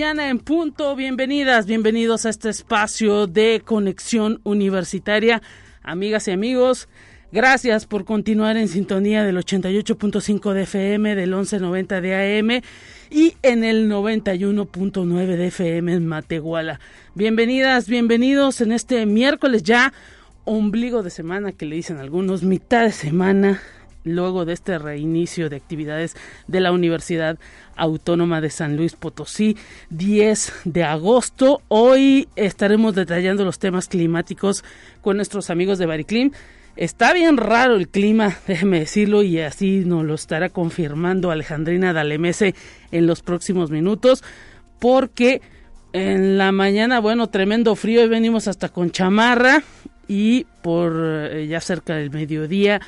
Mañana en punto. Bienvenidas, bienvenidos a este espacio de conexión universitaria. Amigas y amigos, gracias por continuar en sintonía del 88.5 de FM, del 1190 de AM y en el 91.9 de FM en Matehuala. Bienvenidas, bienvenidos en este miércoles ya, ombligo de semana que le dicen algunos, mitad de semana luego de este reinicio de actividades de la Universidad Autónoma de San Luis Potosí, 10 de agosto. Hoy estaremos detallando los temas climáticos con nuestros amigos de Bariclim. Está bien raro el clima, déjeme decirlo, y así nos lo estará confirmando Alejandrina Dalemese en los próximos minutos, porque en la mañana, bueno, tremendo frío y venimos hasta con chamarra y por eh, ya cerca del mediodía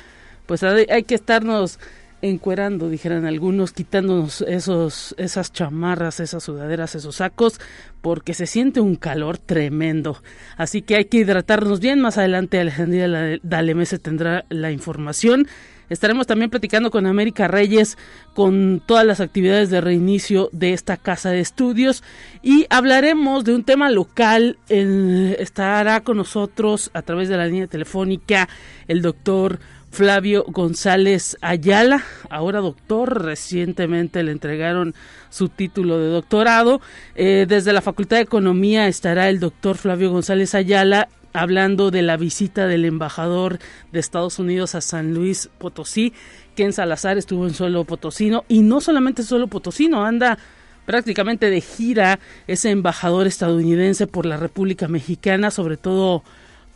pues hay, que estarnos encuerando, dijeran algunos, quitándonos esos, esas chamarras, esas sudaderas, esos sacos, porque se siente un calor tremendo. Así que hay que hidratarnos bien. Más adelante Alejandría Dalemese tendrá la información. Estaremos también platicando con América Reyes con todas las actividades de reinicio de esta casa de estudios y hablaremos de un tema local. estará con nosotros a través de la línea telefónica el doctor Flavio González Ayala, ahora doctor, recientemente le entregaron su título de doctorado. Eh, desde la Facultad de Economía estará el doctor Flavio González Ayala hablando de la visita del embajador de Estados Unidos a San Luis Potosí. Ken Salazar estuvo en suelo potosino y no solamente suelo potosino, anda prácticamente de gira ese embajador estadounidense por la República Mexicana, sobre todo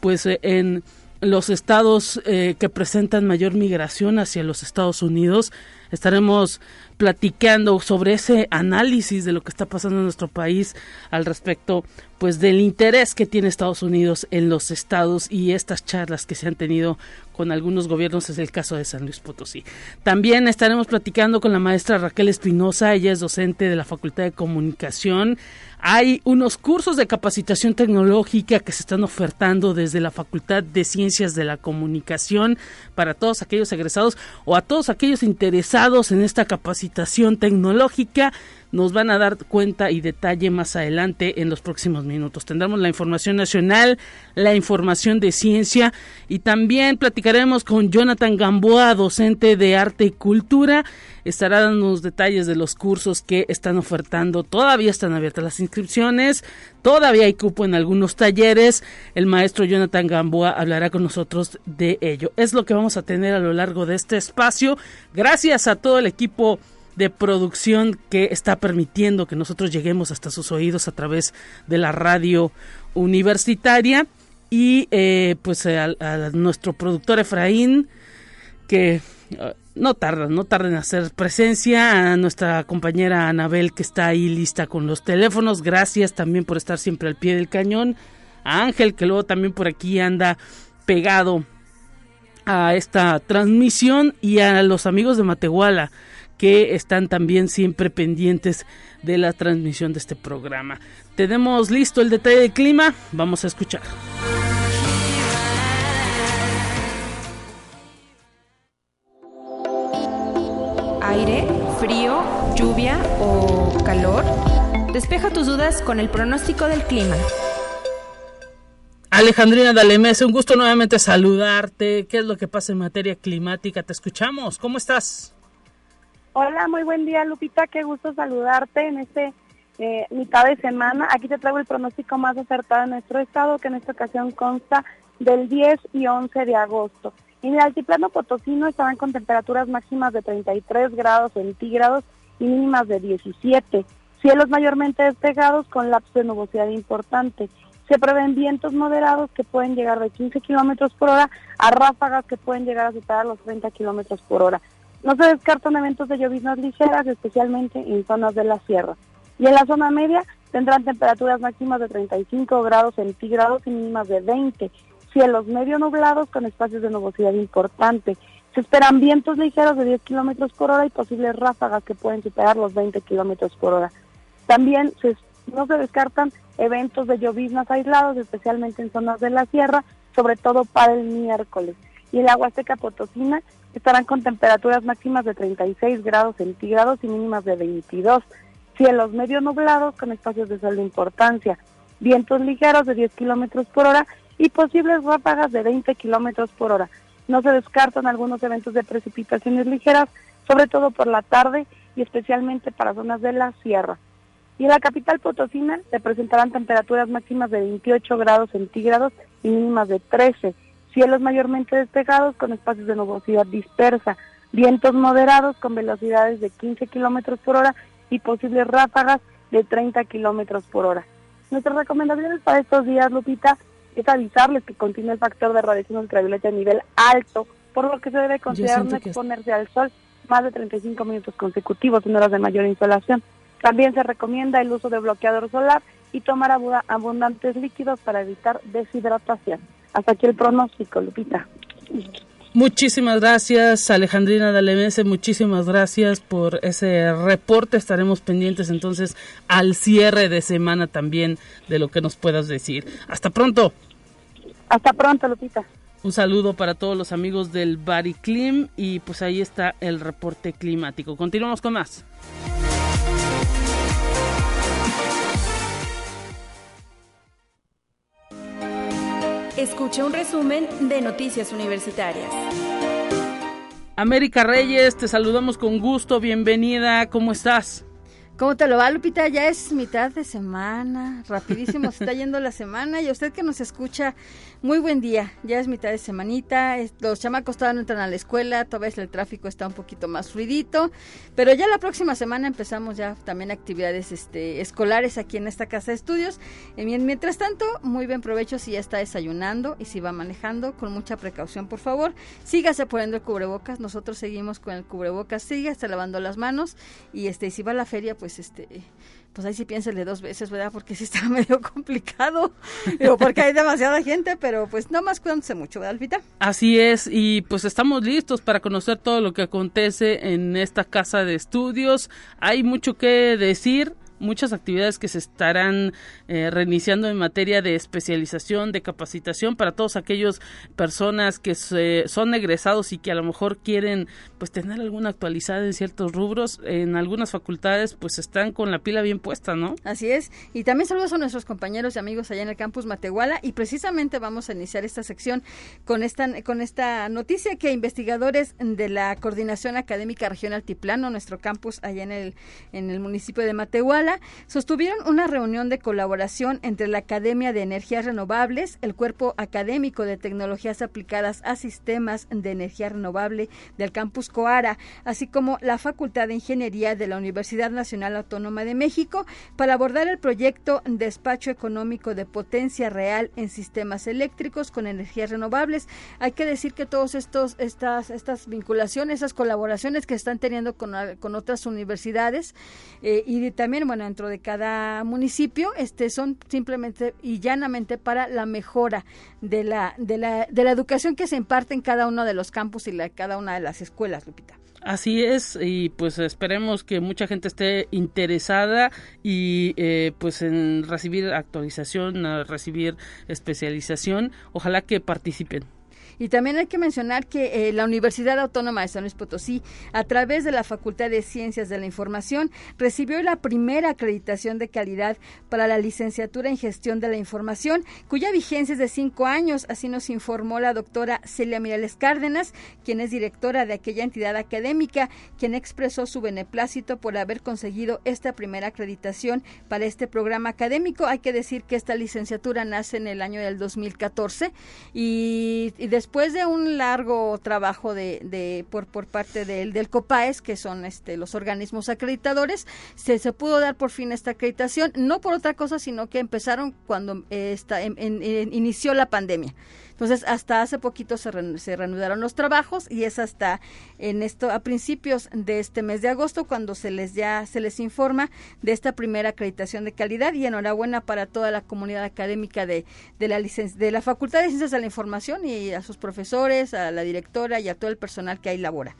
pues en los estados eh, que presentan mayor migración hacia los Estados Unidos. Estaremos platicando sobre ese análisis de lo que está pasando en nuestro país al respecto pues del interés que tiene Estados Unidos en los estados y estas charlas que se han tenido con algunos gobiernos es el caso de San Luis Potosí. También estaremos platicando con la maestra Raquel Espinosa, ella es docente de la Facultad de Comunicación hay unos cursos de capacitación tecnológica que se están ofertando desde la Facultad de Ciencias de la Comunicación para todos aquellos egresados o a todos aquellos interesados en esta capacitación tecnológica nos van a dar cuenta y detalle más adelante en los próximos minutos. Tendremos la información nacional, la información de ciencia y también platicaremos con Jonathan Gamboa, docente de arte y cultura. Estará dando los detalles de los cursos que están ofertando. Todavía están abiertas las inscripciones, todavía hay cupo en algunos talleres. El maestro Jonathan Gamboa hablará con nosotros de ello. Es lo que vamos a tener a lo largo de este espacio. Gracias a todo el equipo de producción que está permitiendo que nosotros lleguemos hasta sus oídos a través de la radio universitaria. Y eh, pues a, nuestro productor Efraín que uh, no tarda, no tarda en hacer presencia, a nuestra compañera Anabel que está ahí lista con los teléfonos, gracias también por estar siempre al pie del cañón, a Ángel que luego también por aquí anda pegado a esta transmisión. Y a los amigos de Matehuala que están también siempre pendientes de la transmisión de este programa. Tenemos listo el detalle del clima, vamos a escuchar. Aire, frío, lluvia o calor. Despeja tus dudas con el pronóstico del clima. Alejandrina Dalemés, un gusto nuevamente saludarte. ¿Qué es lo que pasa en materia climática? Te escuchamos. ¿Cómo estás? Hola, muy buen día Lupita, qué gusto saludarte en este eh, mitad de semana. Aquí te traigo el pronóstico más acertado de nuestro estado, que en esta ocasión consta del 10 y 11 de agosto. En el altiplano potosino estarán con temperaturas máximas de 33 grados centígrados y mínimas de 17. Cielos mayormente despejados con lapso de nubosidad importante. Se prevén vientos moderados que pueden llegar de 15 kilómetros por hora a ráfagas que pueden llegar a superar los 30 kilómetros por hora. No se descartan eventos de lloviznas ligeras, especialmente en zonas de la sierra. Y en la zona media tendrán temperaturas máximas de 35 grados centígrados y mínimas de 20. Cielos medio nublados con espacios de nubosidad importante. Se esperan vientos ligeros de 10 kilómetros por hora y posibles ráfagas que pueden superar los 20 kilómetros por hora. También no se descartan eventos de lloviznas aislados, especialmente en zonas de la sierra, sobre todo para el miércoles. Y el agua seca potosina estarán con temperaturas máximas de 36 grados centígrados y mínimas de 22. Cielos medio nublados con espacios de sol de importancia. Vientos ligeros de 10 kilómetros por hora y posibles ráfagas de 20 kilómetros por hora. No se descartan algunos eventos de precipitaciones ligeras, sobre todo por la tarde y especialmente para zonas de la sierra. Y en la capital potosina se presentarán temperaturas máximas de 28 grados centígrados y mínimas de 13 cielos mayormente despejados con espacios de nubosidad dispersa, vientos moderados con velocidades de 15 kilómetros por hora y posibles ráfagas de 30 kilómetros por hora. Nuestras recomendaciones para estos días, Lupita, es avisarles que continúa el factor de radiación ultravioleta a nivel alto, por lo que se debe considerar no exponerse al sol más de 35 minutos consecutivos en horas de mayor insolación. También se recomienda el uso de bloqueador solar y tomar abundantes líquidos para evitar deshidratación. Hasta aquí el pronóstico, Lupita. Muchísimas gracias, Alejandrina Dalemese. Muchísimas gracias por ese reporte. Estaremos pendientes entonces al cierre de semana también de lo que nos puedas decir. Hasta pronto. Hasta pronto, Lupita. Un saludo para todos los amigos del Bariclim y pues ahí está el reporte climático. Continuamos con más. Escucha un resumen de Noticias Universitarias. América Reyes, te saludamos con gusto, bienvenida, ¿cómo estás? ¿Cómo te lo va, Lupita? Ya es mitad de semana, rapidísimo se está yendo la semana y usted que nos escucha, muy buen día, ya es mitad de semanita, los chamacos todavía no entran a la escuela, todavía el tráfico está un poquito más fluidito, pero ya la próxima semana empezamos ya también actividades este, escolares aquí en esta casa de estudios. Mientras tanto, muy bien provecho si ya está desayunando y si va manejando, con mucha precaución, por favor. Sígase poniendo el cubrebocas, nosotros seguimos con el cubrebocas, sígase lavando las manos y este, si va a la feria, pues pues este pues ahí sí piénsele dos veces, ¿verdad? Porque sí está medio complicado, digo, porque hay demasiada gente, pero pues no más cuídense mucho, ¿verdad, Alvita? Así es, y pues estamos listos para conocer todo lo que acontece en esta casa de estudios. Hay mucho que decir, muchas actividades que se estarán eh, reiniciando en materia de especialización, de capacitación para todos aquellos personas que son egresados y que a lo mejor quieren pues tener alguna actualizada en ciertos rubros. En algunas facultades pues están con la pila bien puesta, ¿no? Así es. Y también saludos a nuestros compañeros y amigos allá en el campus Matehuala y precisamente vamos a iniciar esta sección con esta con esta noticia que investigadores de la Coordinación Académica Regional Altiplano, nuestro campus allá en el en el municipio de Matehuala sostuvieron una reunión de colaboración entre la Academia de Energías Renovables, el Cuerpo Académico de Tecnologías Aplicadas a Sistemas de Energía Renovable del Campus Coara, así como la Facultad de Ingeniería de la Universidad Nacional Autónoma de México, para abordar el proyecto Despacho Económico de Potencia Real en Sistemas Eléctricos con Energías Renovables. Hay que decir que todas estas, estas vinculaciones, esas colaboraciones que están teniendo con, con otras universidades eh, y también, bueno, dentro de cada municipio, este son simplemente y llanamente para la mejora de la, de la, de la educación que se imparte en cada uno de los campus y la, cada una de las escuelas, Lupita. Así es, y pues esperemos que mucha gente esté interesada y eh, pues en recibir actualización, recibir especialización, ojalá que participen. Y también hay que mencionar que eh, la Universidad Autónoma de San Luis Potosí, a través de la Facultad de Ciencias de la Información, recibió la primera acreditación de calidad para la licenciatura en Gestión de la Información, cuya vigencia es de cinco años. Así nos informó la doctora Celia Mirales Cárdenas, quien es directora de aquella entidad académica, quien expresó su beneplácito por haber conseguido esta primera acreditación para este programa académico. Hay que decir que esta licenciatura nace en el año del 2014 y, y después después de un largo trabajo de, por, por parte del, del COPAES, que son este, los organismos acreditadores, se, se pudo dar por fin esta acreditación, no por otra cosa, sino que empezaron cuando esta, inició la pandemia. Entonces, hasta hace poquito se, se reanudaron los trabajos y es hasta en esto a principios de este mes de agosto cuando se les ya se les informa de esta primera acreditación de calidad y enhorabuena para toda la comunidad académica de, de la de la Facultad de Ciencias de la Información y a sus profesores, a la directora y a todo el personal que ahí labora.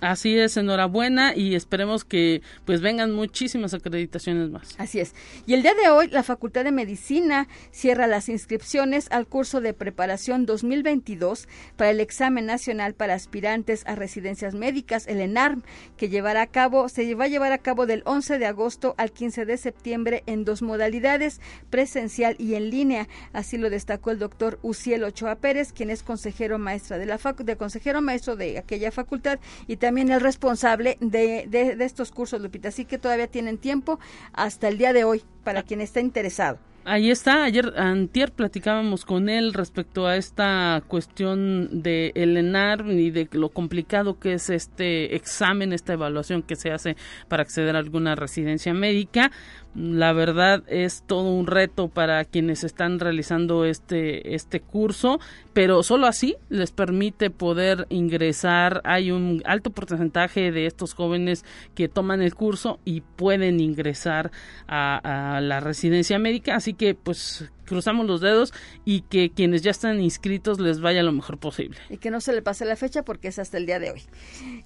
Así es, enhorabuena y esperemos que pues vengan muchísimas acreditaciones más. Así es. Y el día de hoy la Facultad de Medicina cierra las inscripciones al curso de preparación 2022 para el examen nacional para aspirantes a residencias médicas, el ENARM, que llevará a cabo se va a llevar a cabo del 11 de agosto al 15 de septiembre en dos modalidades, presencial y en línea. Así lo destacó el doctor Uciel Ochoa Pérez, quien es consejero maestra de la fac de consejero maestro de aquella facultad y también también el responsable de, de, estos cursos, Lupita. Así que todavía tienen tiempo hasta el día de hoy para quien esté interesado. Ahí está, ayer antier platicábamos con él respecto a esta cuestión de el ENAR y de lo complicado que es este examen, esta evaluación que se hace para acceder a alguna residencia médica. La verdad es todo un reto para quienes están realizando este, este curso, pero solo así les permite poder ingresar. Hay un alto porcentaje de estos jóvenes que toman el curso y pueden ingresar a la residencia médica, así que pues cruzamos los dedos y que quienes ya están inscritos les vaya lo mejor posible. Y que no se le pase la fecha porque es hasta el día de hoy.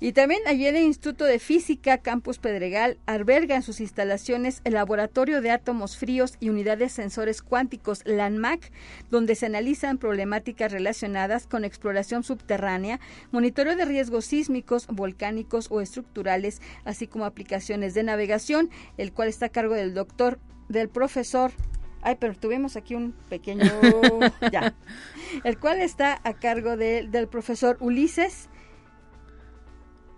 Y también ayer el Instituto de Física Campus Pedregal alberga en sus instalaciones el Laboratorio de Átomos Fríos y Unidades Sensores Cuánticos, LANMAC, donde se analizan problemáticas relacionadas con exploración subterránea, monitoreo de riesgos sísmicos, volcánicos o estructurales, así como aplicaciones de navegación, el cual está a cargo del doctor, del profesor Ay, pero tuvimos aquí un pequeño... ya. El cual está a cargo de, del profesor Ulises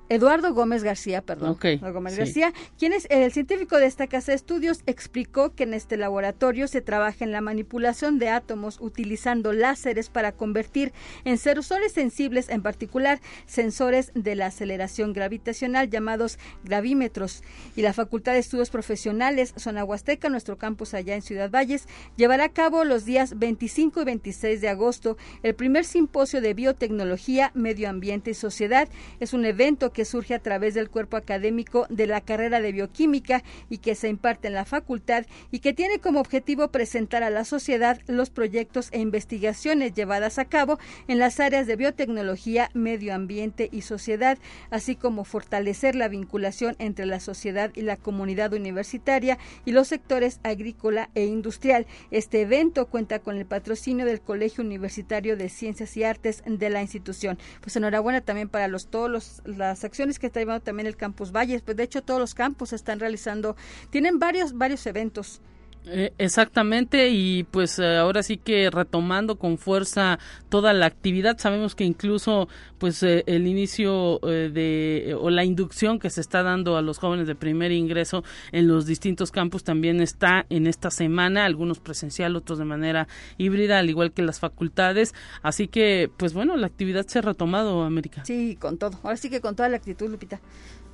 Eduardo Gómez García, perdón. Gómez García, quien es el científico de esta casa de estudios, explicó que en este laboratorio se trabaja en la manipulación de átomos utilizando láseres para convertir en sensores sensibles, en particular sensores de la aceleración gravitacional llamados gravímetros. Y la Facultad de Estudios Profesionales Zona Huasteca, nuestro campus allá en Ciudad Valles, llevará a cabo los días 25 y 26 de agosto el primer simposio de biotecnología, medio ambiente y sociedad. Es un evento que surge a través del cuerpo académico de la carrera de bioquímica y que se imparte en la facultad y que tiene como objetivo presentar a la sociedad los proyectos e investigaciones llevadas a cabo en las áreas de biotecnología, medio ambiente y sociedad, así como fortalecer la vinculación entre la sociedad y la comunidad universitaria y los sectores agrícola e industrial. Este evento cuenta con el patrocinio del Colegio Universitario de Ciencias y Artes de la institución. Pues enhorabuena también para los todos los acciones que está llevando también el Campus Valles. Pues de hecho todos los campos están realizando, tienen varios, varios eventos. Eh, exactamente y pues eh, ahora sí que retomando con fuerza toda la actividad sabemos que incluso pues eh, el inicio de o la inducción que se está dando a los jóvenes de primer ingreso en los distintos campus también está en esta semana algunos presencial otros de manera híbrida al igual que las facultades. Así que pues bueno la actividad se ha retomado América. Sí con todo. Ahora sí que con toda la actitud Lupita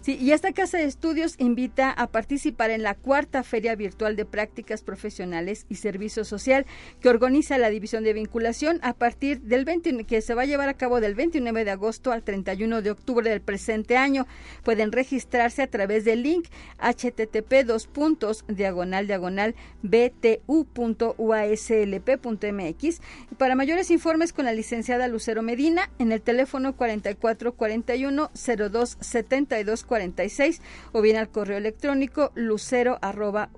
Sí, y esta casa de estudios invita a participar en la cuarta Feria Virtual de Prácticas Profesionales y Servicio Social que organiza la División de Vinculación a partir del 20, que se va a llevar a cabo del 29 de agosto al 31 de octubre del presente año. Pueden registrarse a través del link http dos puntos diagonal diagonal btu.uaslp.mx. Para mayores informes con la licenciada Lucero Medina en el teléfono 4441 0272 46 o bien al correo electrónico lucero arroba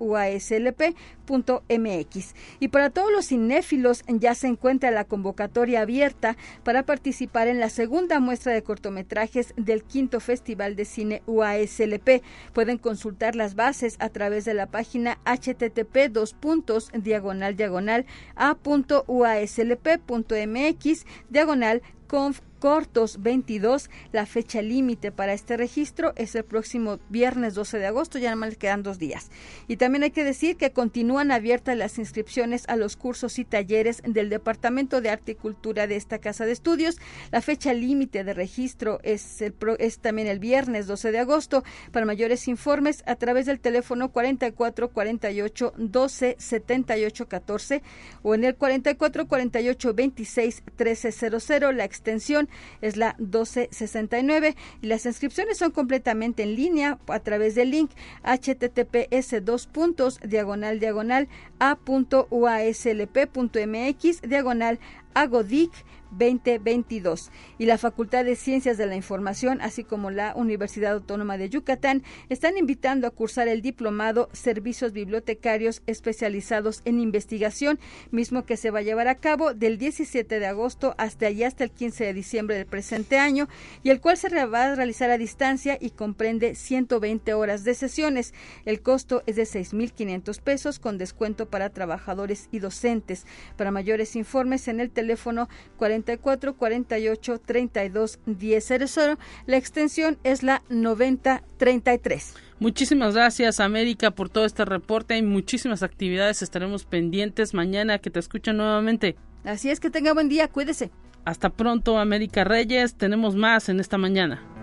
mx Y para todos los cinéfilos ya se encuentra la convocatoria abierta para participar en la segunda muestra de cortometrajes del quinto Festival de Cine UASLP. Pueden consultar las bases a través de la página http dos puntos diagonal diagonal a.uaslp.mx diagonal conf cortos 22. La fecha límite para este registro es el próximo viernes 12 de agosto, ya nada más quedan dos días. Y también hay que decir que continúan abiertas las inscripciones a los cursos y talleres del Departamento de Arte y Cultura de esta casa de estudios. La fecha límite de registro es, el, es también el viernes 12 de agosto. Para mayores informes, a través del teléfono 44 48 12 78 14 o en el 44 48 26 1300. La extensión es la 1269 y las inscripciones son completamente en línea a través del link https dos puntos diagonal diagonal a.uaslp.mx diagonal agodic 2022 y la Facultad de Ciencias de la Información, así como la Universidad Autónoma de Yucatán, están invitando a cursar el diplomado Servicios Bibliotecarios Especializados en Investigación, mismo que se va a llevar a cabo del 17 de agosto hasta allá hasta el 15 de diciembre del presente año y el cual se va a realizar a distancia y comprende 120 horas de sesiones. El costo es de 6.500 pesos con descuento para trabajadores y docentes. Para mayores informes en el teléfono 40 44 48 32 1000. La extensión es la 9033. Muchísimas gracias América por todo este reporte. Hay muchísimas actividades. Estaremos pendientes mañana que te escuchen nuevamente. Así es que tenga buen día. Cuídese. Hasta pronto América Reyes. Tenemos más en esta mañana.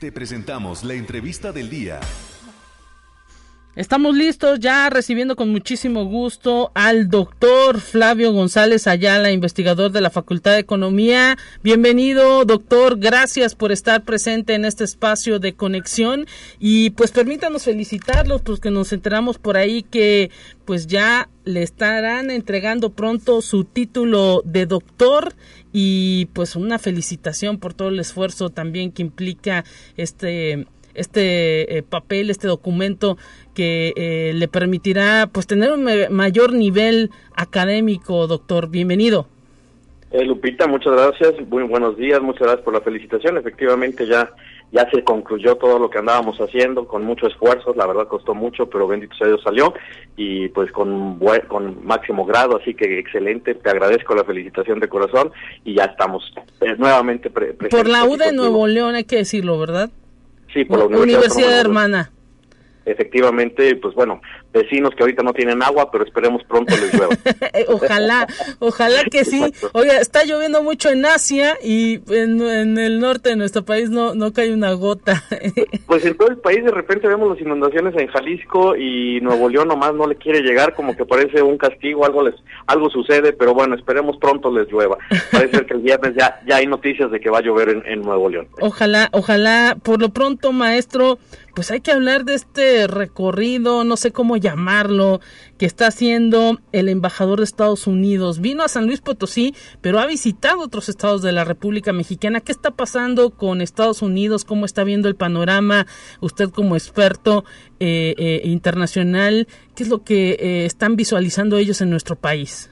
Te presentamos la entrevista del día. Estamos listos ya recibiendo con muchísimo gusto al doctor Flavio González Ayala, investigador de la Facultad de Economía. Bienvenido, doctor. Gracias por estar presente en este espacio de conexión y pues permítanos felicitarlos porque nos enteramos por ahí que pues ya le estarán entregando pronto su título de doctor y pues una felicitación por todo el esfuerzo también que implica este este eh, papel, este documento que eh, le permitirá pues tener un mayor nivel académico, doctor. Bienvenido. Eh, Lupita, muchas gracias. Muy buenos días. Muchas gracias por la felicitación. Efectivamente ya ya se concluyó todo lo que andábamos haciendo con mucho esfuerzo, la verdad costó mucho, pero bendito sea Dios salió y pues con con máximo grado, así que excelente, te agradezco la felicitación de corazón y ya estamos eh, nuevamente presentes. Por la U de Nuevo León hay que decirlo, ¿verdad? Sí, por la Universidad, Universidad Hermana efectivamente, pues bueno, vecinos que ahorita no tienen agua, pero esperemos pronto les llueva. ojalá, ojalá que sí. Oiga, está lloviendo mucho en Asia y en, el norte de nuestro país no, no cae una gota. pues en todo el país de repente vemos las inundaciones en Jalisco y Nuevo León nomás no le quiere llegar, como que parece un castigo, algo les, algo sucede, pero bueno, esperemos pronto les llueva. Parece que el viernes ya, ya hay noticias de que va a llover en, en Nuevo León. Ojalá, ojalá, por lo pronto, maestro, pues hay que hablar de este recorrido, no sé cómo llamarlo, que está haciendo el embajador de Estados Unidos. Vino a San Luis Potosí, pero ha visitado otros estados de la República Mexicana. ¿Qué está pasando con Estados Unidos? ¿Cómo está viendo el panorama? Usted como experto eh, eh, internacional, ¿qué es lo que eh, están visualizando ellos en nuestro país?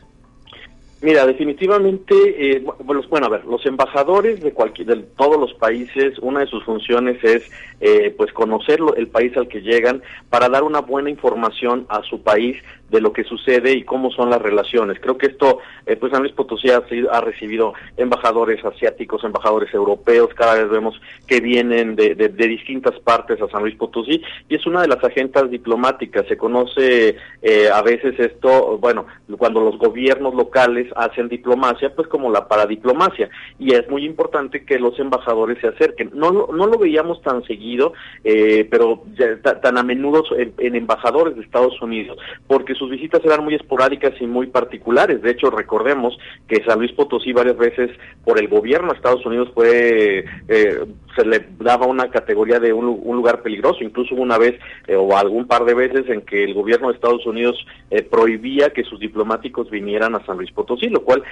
Mira, definitivamente, eh, bueno, a ver, los embajadores de cualquier, de todos los países, una de sus funciones es, eh, pues, conocer el país al que llegan para dar una buena información a su país de lo que sucede y cómo son las relaciones. Creo que esto, eh, pues San Luis Potosí ha, ha, recibido embajadores asiáticos, embajadores europeos, cada vez vemos que vienen de, de, distintas partes a San Luis Potosí y es una de las agendas diplomáticas. Se conoce eh, a veces esto, bueno, cuando los gobiernos locales hacen diplomacia, pues como la paradiplomacia y es muy importante que los embajadores se acerquen. No, no lo veíamos tan seguido, eh, pero tan a menudo en, en embajadores de Estados Unidos, porque sus visitas eran muy esporádicas y muy particulares. De hecho, recordemos que San Luis Potosí varias veces por el gobierno de Estados Unidos fue eh, se le daba una categoría de un, lugar peligroso. Incluso una vez eh, o algún par de veces en que el gobierno de Estados Unidos eh, prohibía que sus diplomáticos vinieran a San Luis Potosí, lo cual,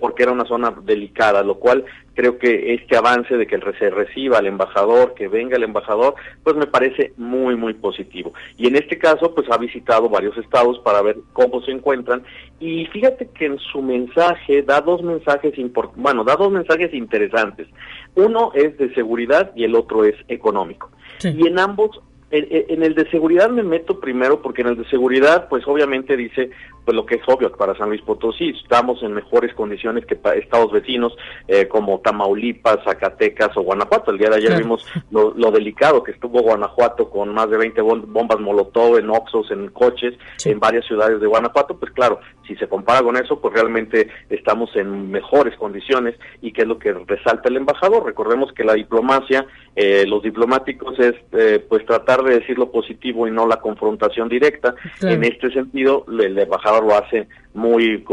porque era una zona delicada, lo cual creo que este avance de que se reciba al embajador, que venga el embajador, pues me parece muy, muy positivo. Y en este caso, pues ha visitado varios estados para ver cómo se encuentran. Y fíjate que en su mensaje da dos mensajes importantes, bueno, da dos mensajes interesantes. Uno es de seguridad y el otro es económico. Y en ambos En, el de seguridad me meto primero porque en el de seguridad, pues obviamente dice, pues lo que es obvio para San Luis Potosí, estamos en mejores condiciones que para estados vecinos eh, como Tamaulipas, Zacatecas o Guanajuato. El día de ayer vimos lo, delicado que estuvo Guanajuato con más de 20 bombas Molotov en Oxos, en coches, en varias ciudades de Guanajuato. Pues claro, si se compara con eso, pues realmente estamos en mejores condiciones y que es lo que resalta el embajador. Recordemos que la diplomacia, eh, los diplomáticos es eh, pues tratar de decir lo positivo y no la confrontación directa. En este sentido, el embajador lo hace muy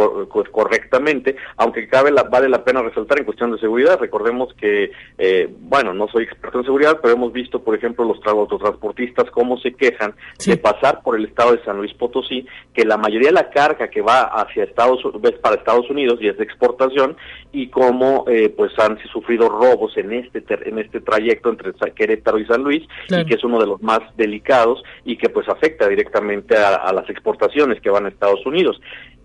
correctamente, aunque cabe la, vale la pena resaltar en cuestión de seguridad. Recordemos que, eh, bueno, no soy experto en seguridad, pero hemos visto, por ejemplo, los autotransportistas cómo se quejan de pasar por el estado de San Luis Potosí, que la mayoría de la carga que va hacia Estados para Estados Unidos y es de exportación, y cómo eh, pues han sufrido robos en este en este trayecto entre Querétaro y San Luis, y que es uno de los más delicados y que pues afecta directamente a las exportaciones que van a Estados Unidos.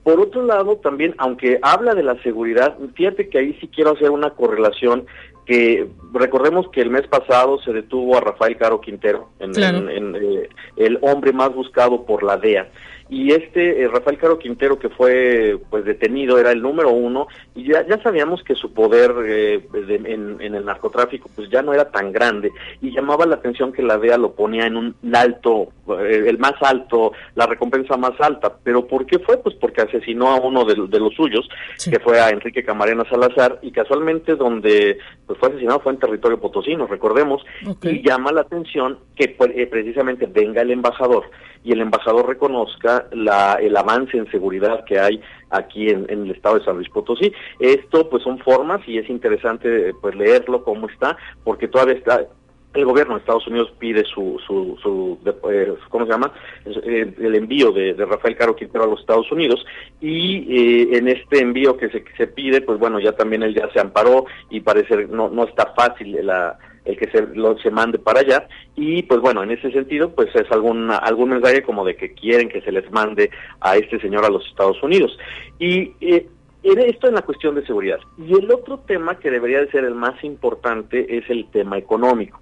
Por otro lado, también, aunque habla de la seguridad, fíjate que ahí sí quiero hacer una correlación que recordemos que el mes pasado se detuvo a Rafael Caro Quintero, en, eh, el hombre más buscado por la DEA y este eh, Rafael Caro Quintero que fue pues detenido era el número uno y ya, ya sabíamos que su poder eh, en, el narcotráfico pues ya no era tan grande y llamaba la atención que la DEA lo ponía en un alto eh, el más alto la recompensa más alta. Pero ¿por qué fue? pues porque asesinó a uno de, los suyos que fue a Enrique Camarena Salazar y casualmente donde pues fue asesinado fue en territorio potosino recordemos y llama la atención que pues, precisamente venga el embajador y el embajador reconozca la, el avance en seguridad que hay aquí en, el estado de San Luis Potosí. Esto pues son formas y es interesante pues leerlo cómo está, porque todavía está el gobierno de Estados Unidos pide su, su, su eh, ¿cómo se llama? Eh, el envío de, Rafael Caro Quintero a los Estados Unidos y eh, en este envío que se, se pide, pues bueno, ya también él ya se amparó y parece no, no está fácil la, el que se, lo, se mande para allá y pues bueno, en ese sentido pues es algún, algún mensaje como de que quieren que se les mande a este señor a los Estados Unidos. Y eh, esto en la cuestión de seguridad. Y el otro tema que debería de ser el más importante es el tema económico.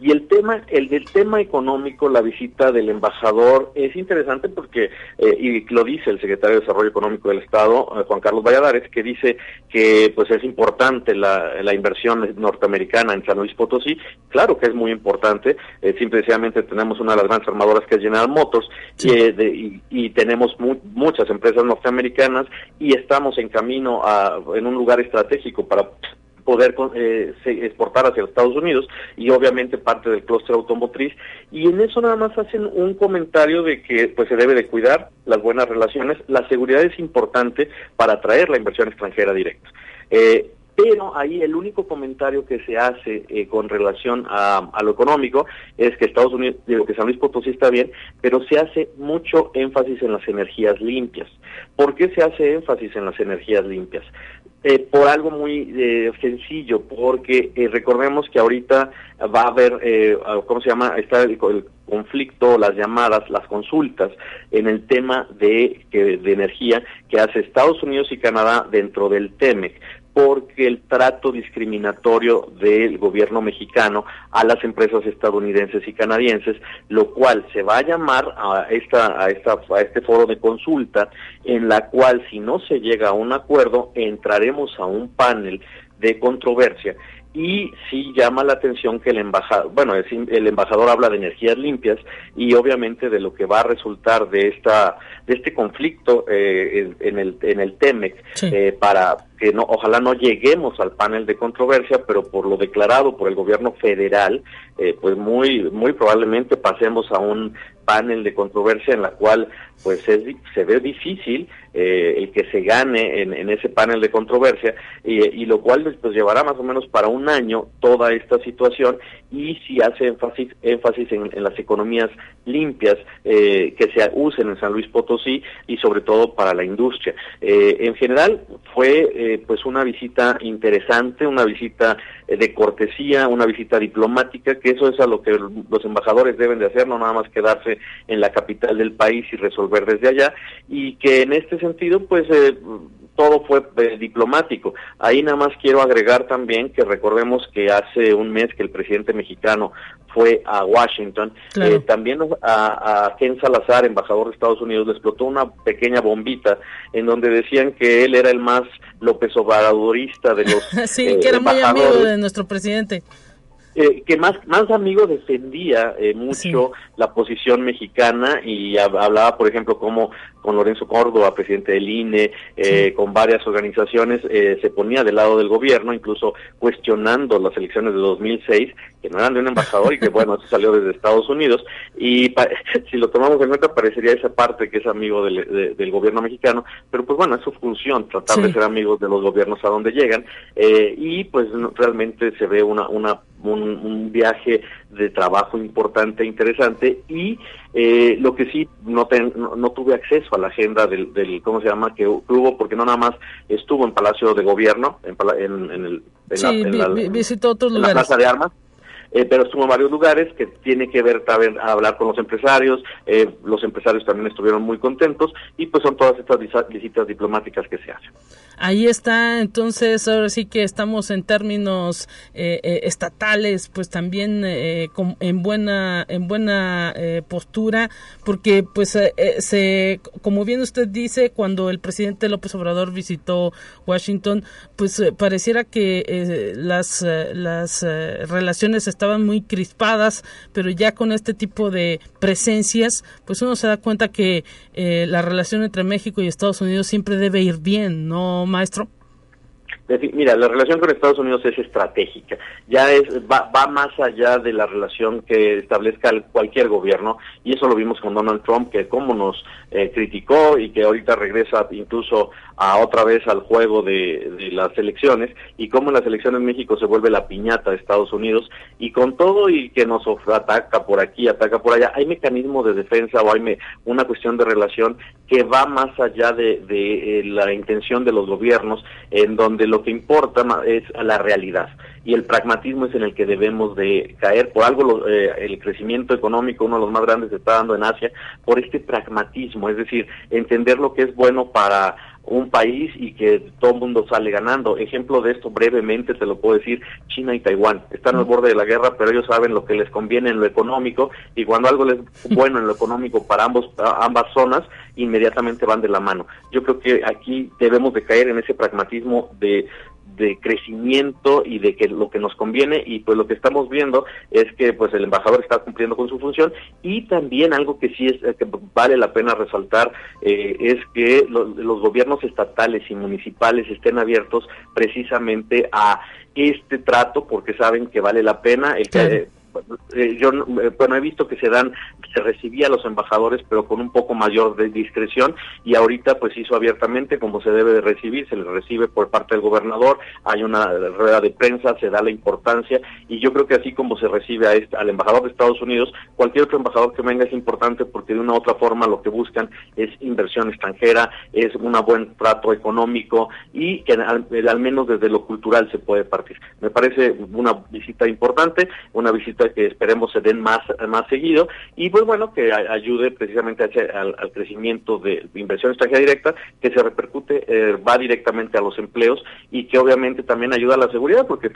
Y el tema, el del tema económico, la visita del embajador es interesante porque, eh, y lo dice el secretario de Desarrollo Económico del Estado, eh, Juan Carlos Valladares, que dice que pues es importante la, la, inversión norteamericana en San Luis Potosí. Claro que es muy importante, eh, simplemente tenemos una de las grandes armadoras que es General Motors y, y, tenemos muchas empresas norteamericanas y estamos en camino a, en un lugar estratégico para poder eh, exportar hacia Estados Unidos y obviamente parte del clúster automotriz y en eso nada más hacen un comentario de que pues se debe de cuidar las buenas relaciones, la seguridad es importante para atraer la inversión extranjera directa. Eh, pero ahí el único comentario que se hace eh, con relación a, a, lo económico es que Estados Unidos, digo que San Luis Potosí está bien, pero se hace mucho énfasis en las energías limpias. ¿Por qué se hace énfasis en las energías limpias? Eh, por algo muy eh, sencillo, porque eh, recordemos que ahorita va a haber, eh, ¿cómo se llama? Está el, conflicto, las llamadas, las consultas en el tema de, de energía que hace Estados Unidos y Canadá dentro del TEMEC porque el trato discriminatorio del gobierno mexicano a las empresas estadounidenses y canadienses, lo cual se va a llamar a esta a esta a este foro de consulta en la cual si no se llega a un acuerdo entraremos a un panel de controversia y sí llama la atención que el embajador, bueno, el embajador habla de energías limpias y obviamente de lo que va a resultar de esta de este conflicto eh, en, el en el Temec eh, para que no ojalá no lleguemos al panel de controversia, pero por lo declarado por el gobierno federal, eh, pues muy muy probablemente pasemos a un panel de controversia en la cual pues se ve difícil eh, el que se gane en, ese panel de controversia y, lo cual pues llevará más o menos para un año toda esta situación y si hace énfasis en, las economías limpias eh, que se usen en San Luis Potosí y sobre todo para la industria. Eh, en general fue pues una visita interesante una visita de cortesía una visita diplomática que eso es a lo que los embajadores deben de hacer no nada más quedarse en la capital del país y resolver desde allá y que en este sentido pues eh, todo fue eh, diplomático. Ahí nada más quiero agregar también que recordemos que hace un mes que el presidente mexicano fue a Washington, eh, también a, a, Ken Salazar, embajador de Estados Unidos, le explotó una pequeña bombita en donde decían que él era el más López Obradorista de los Sí, que era muy amigo de nuestro presidente. Eh, que más, más amigo defendía eh, mucho la posición mexicana y hablaba, por ejemplo, como con Lorenzo Córdoba, presidente del INE, eh, con varias organizaciones, se ponía del lado del gobierno, incluso cuestionando las elecciones de 2006, que no eran de un embajador y que, bueno, eso salió desde Estados Unidos. Y si lo tomamos en cuenta, parecería esa parte que es amigo del, del gobierno mexicano, pero pues bueno, es su función, tratar de ser amigos de los gobiernos a donde llegan. y pues realmente se ve una, una un, viaje de trabajo importante, e interesante, y eh, lo que sí no, no, tuve acceso a la agenda del, del, ¿cómo se llama?, que, hubo, porque no nada más estuvo en Palacio de Gobierno, en, en, en el... En visitó otros lugares. la Plaza de Armas, eh, pero estuvo en varios lugares que tiene que ver también a hablar con los empresarios, eh, los empresarios también estuvieron muy contentos y pues son todas estas visitas diplomáticas que se hacen. Ahí está, entonces ahora sí que estamos en términos eh, estatales, pues también en buena en buena postura, porque pues se, como bien usted dice, cuando el presidente López Obrador visitó Washington, pues pareciera que las las relaciones estaban muy crispadas, pero ya con este tipo de presencias, pues uno se da cuenta que eh, la relación entre México y Estados Unidos siempre debe ir bien, ¿no, maestro? Mira, la relación con Estados Unidos es estratégica, ya es va, va, más allá de la relación que establezca cualquier gobierno y eso lo vimos con Donald Trump que como nos eh, criticó y que ahorita regresa incluso a otra vez al juego de, las elecciones y cómo en las elecciones México se vuelve la piñata de Estados Unidos y con todo y que nos ataca por aquí, ataca por allá, hay mecanismos de defensa o hay una cuestión de relación que va más allá de, de eh, la intención de los gobiernos en donde lo que importa es la realidad y el pragmatismo es en el que debemos de caer. Por algo eh, el crecimiento económico, uno de los más grandes, se está dando en Asia, por este pragmatismo, es decir, entender lo que es bueno para un país y que todo el mundo sale ganando. Ejemplo de esto brevemente te lo puedo decir, China y Taiwán están al borde de la guerra, pero ellos saben lo que les conviene en lo económico y cuando algo les bueno en lo económico para ambos ambas zonas, inmediatamente van de la mano. Yo creo que aquí debemos de caer en ese pragmatismo de de crecimiento y de que lo que nos conviene y pues lo que estamos viendo es que pues el embajador está cumpliendo con su función. Y también algo que sí es eh, que vale la pena resaltar eh, es que los gobiernos estatales y municipales estén abiertos precisamente a este trato porque saben que vale la pena el que eh, yo eh, bueno he visto que se dan se recibía a los embajadores pero con un poco mayor de discreción y ahorita pues hizo abiertamente como se debe de recibir se le recibe por parte del gobernador hay una rueda de prensa se da la importancia y yo creo que así como se recibe a este, al embajador de Estados Unidos cualquier otro embajador que venga es importante porque de una u otra forma lo que buscan es inversión extranjera es un buen trato económico y que al, al menos desde lo cultural se puede partir. Me parece una visita importante una visita que esperemos se den más, más seguido y pues bueno, que ayude precisamente al, crecimiento de inversión extranjera directa que se repercute, eh, va directamente a los empleos y que obviamente también ayuda a la seguridad porque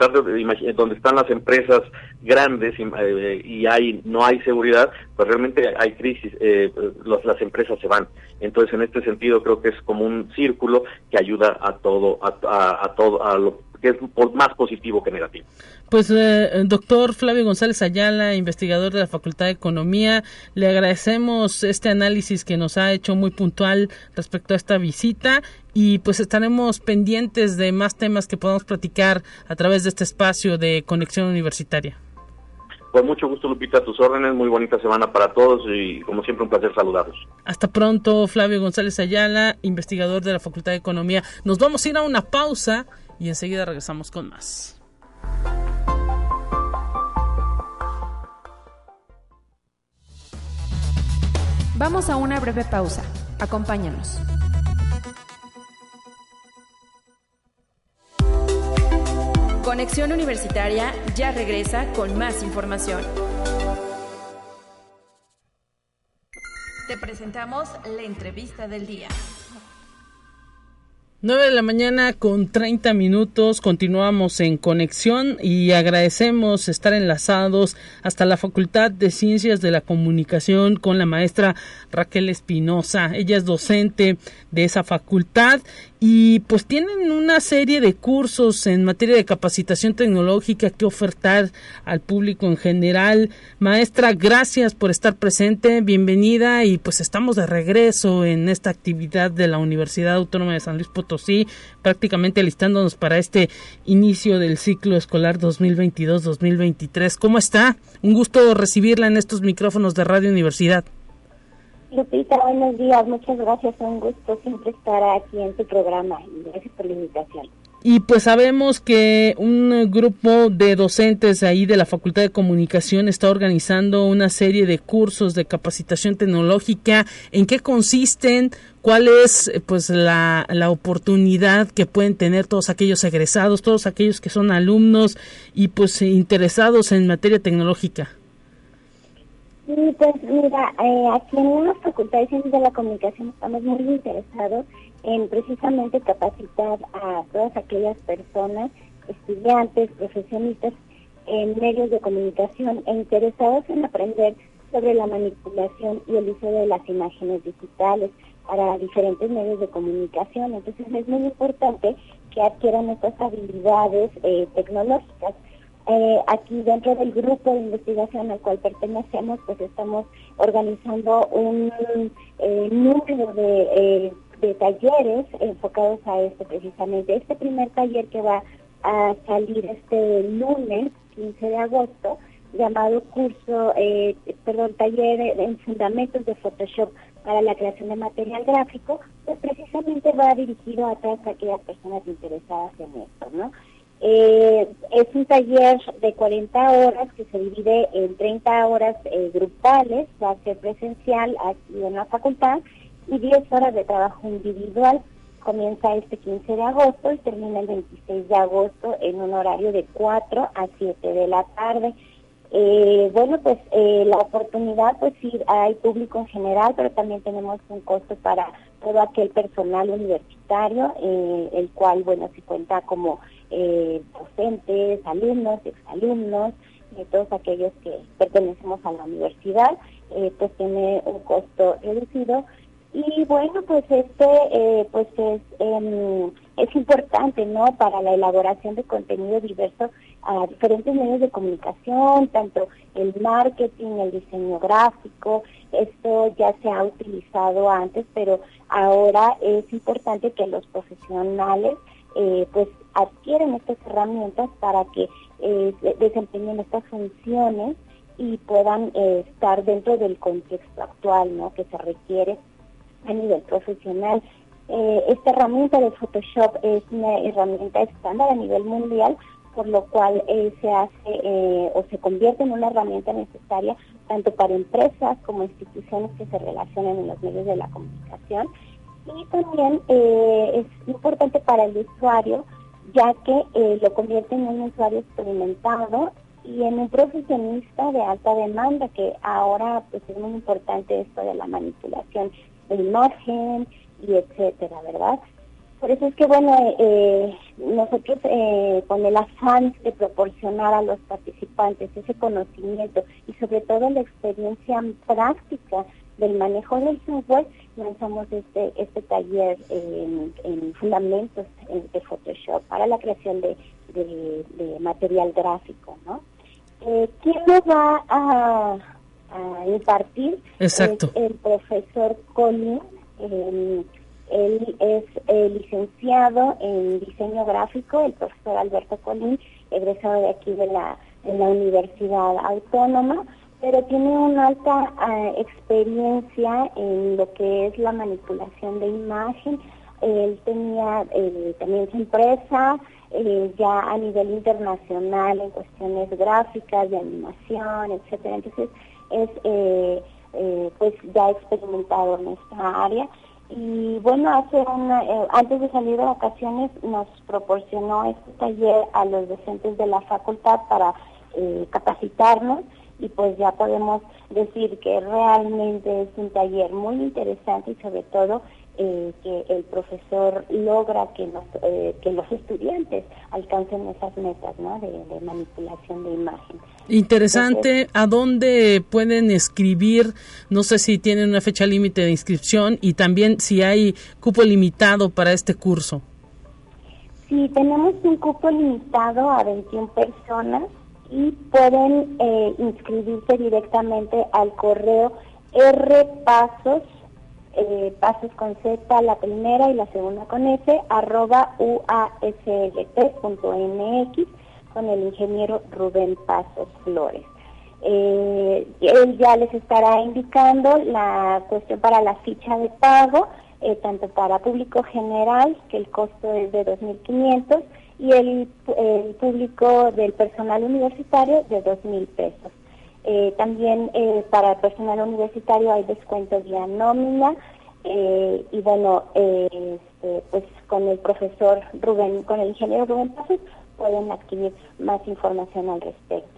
donde están las empresas grandes eh, y, hay no hay seguridad, pues realmente hay crisis, eh, las empresas se van. Entonces en este sentido creo que es como un círculo que ayuda a todo, a, a todo, a lo que es más positivo que negativo. Pues, eh, doctor Flavio González Ayala, investigador de la Facultad de Economía, le agradecemos este análisis que nos ha hecho muy puntual respecto a esta visita y pues estaremos pendientes de más temas que podamos platicar a través de este espacio de conexión universitaria. Con mucho gusto, Lupita, a tus órdenes. Muy bonita semana para todos y, como siempre, un placer saludarlos. Hasta pronto, Flavio González Ayala, investigador de la Facultad de Economía. Nos vamos a ir a una pausa y enseguida regresamos con más. Vamos a una breve pausa. Acompáñanos. Conexión Universitaria ya regresa con más información. Te presentamos la entrevista del día. 9 de la mañana con 30 minutos, continuamos en conexión y agradecemos estar enlazados hasta la Facultad de Ciencias de la Comunicación con la maestra Raquel Espinosa. Ella es docente de esa facultad y pues tienen una serie de cursos en materia de capacitación tecnológica que ofertar al público en general. Maestra, gracias por estar presente, bienvenida y pues estamos de regreso en esta actividad de la Universidad Autónoma de San Luis Potosí, prácticamente listándonos para este inicio del ciclo escolar 2022-2023. ¿Cómo está? Un gusto recibirla en estos micrófonos de Radio Universidad. Lupita, buenos días, muchas gracias, un gusto siempre estar aquí en tu programa gracias por la invitación. Y pues sabemos que un grupo de docentes ahí de la Facultad de Comunicación está organizando una serie de cursos de capacitación tecnológica. ¿En qué consisten? ¿Cuál es pues la, la oportunidad que pueden tener todos aquellos egresados, todos aquellos que son alumnos y pues interesados en materia tecnológica? Sí, pues mira, eh, aquí en la Facultad de Ciencias de la Comunicación estamos muy interesados en precisamente capacitar a todas aquellas personas, estudiantes, profesionistas en medios de comunicación e interesados en aprender sobre la manipulación y el uso de las imágenes digitales para diferentes medios de comunicación. Entonces es muy importante que adquieran estas habilidades eh, tecnológicas. Eh, aquí dentro del grupo de investigación al cual pertenecemos, pues estamos organizando un eh, número de, eh, talleres enfocados a esto precisamente. Este primer taller que va a salir este lunes, 15 de agosto, llamado curso, perdón, taller en fundamentos de Photoshop para la creación de material gráfico, pues precisamente va dirigido a todas aquellas personas interesadas en esto, ¿no? Eh, es un taller de 40 horas que se divide en 30 horas eh, grupales, va a ser presencial aquí en la facultad, y 10 horas de trabajo individual. Comienza este 15 de agosto y termina el 26 de agosto en un horario de 4 a 7 de la tarde. Eh, bueno, pues eh, la oportunidad, pues sí, hay público en general, pero también tenemos un costo para todo aquel personal universitario, eh, el cual, bueno, se cuenta como eh, docentes, alumnos, exalumnos, todos aquellos que pertenecemos a la universidad, eh, pues tiene un costo reducido. Y bueno, pues este eh, pues es, em, es importante, ¿no? Para la elaboración de contenido diverso a diferentes medios de comunicación, tanto el marketing, el diseño gráfico, esto ya se ha utilizado antes, pero ahora es importante que los profesionales eh, pues adquieren estas herramientas para que eh, desempeñen estas funciones y puedan eh, estar dentro del contexto actual ¿no? que se requiere a nivel profesional. Esta herramienta de Photoshop es una herramienta estándar a nivel mundial, por lo cual se hace o se convierte en una herramienta necesaria tanto para empresas como instituciones que se relacionan en los medios de la comunicación. Y también es importante para el usuario ya que eh, lo convierte en un usuario experimentado y en un profesionista de alta demanda, que ahora pues es muy importante esto de la manipulación de imagen y etcétera, ¿verdad? Por eso es que, bueno, eh, nosotros eh, con el afán de proporcionar a los participantes ese conocimiento y sobre todo la experiencia práctica del manejo del software, lanzamos este, este taller en, fundamentos de Photoshop para la creación de, material gráfico, ¿no? Eh, ¿Quién nos va a, impartir? Exacto. el profesor Colin. él es licenciado en diseño gráfico, el profesor Alberto Colín, egresado de aquí de la, de la Universidad Autónoma pero tiene una alta eh, experiencia en lo que es la manipulación de imagen. Él tenía eh, también su empresa eh, ya a nivel internacional en cuestiones gráficas, de animación, etcétera. Entonces es pues ya experimentado en esta área. Y bueno, hace una, antes de salir de vacaciones nos proporcionó este taller a los docentes de la facultad para capacitarnos y pues ya podemos decir que realmente es un taller muy interesante y sobre todo eh, que el profesor logra que los, eh, que los estudiantes alcancen esas metas ¿no? de, manipulación de imagen. Interesante, ¿a dónde pueden escribir? No sé si tienen una fecha límite de inscripción y también si hay cupo limitado para este curso. Sí, tenemos un cupo limitado a 21 personas y pueden eh, inscribirse directamente al correo rpasos eh, pasos con Z, la primera y la segunda con S, arroba uaslt.mx con el ingeniero Rubén Pasos Flores. Eh, él ya les estará indicando la cuestión para la ficha de pago, eh, tanto para público general, que el costo es de 2.500, y el, el público del personal universitario de 2.000 pesos. Eh, también eh, para el personal universitario hay descuentos vía nómina eh, y bueno, este, pues con el profesor Rubén, con el ingeniero Rubén Pasos pueden adquirir más información al respecto.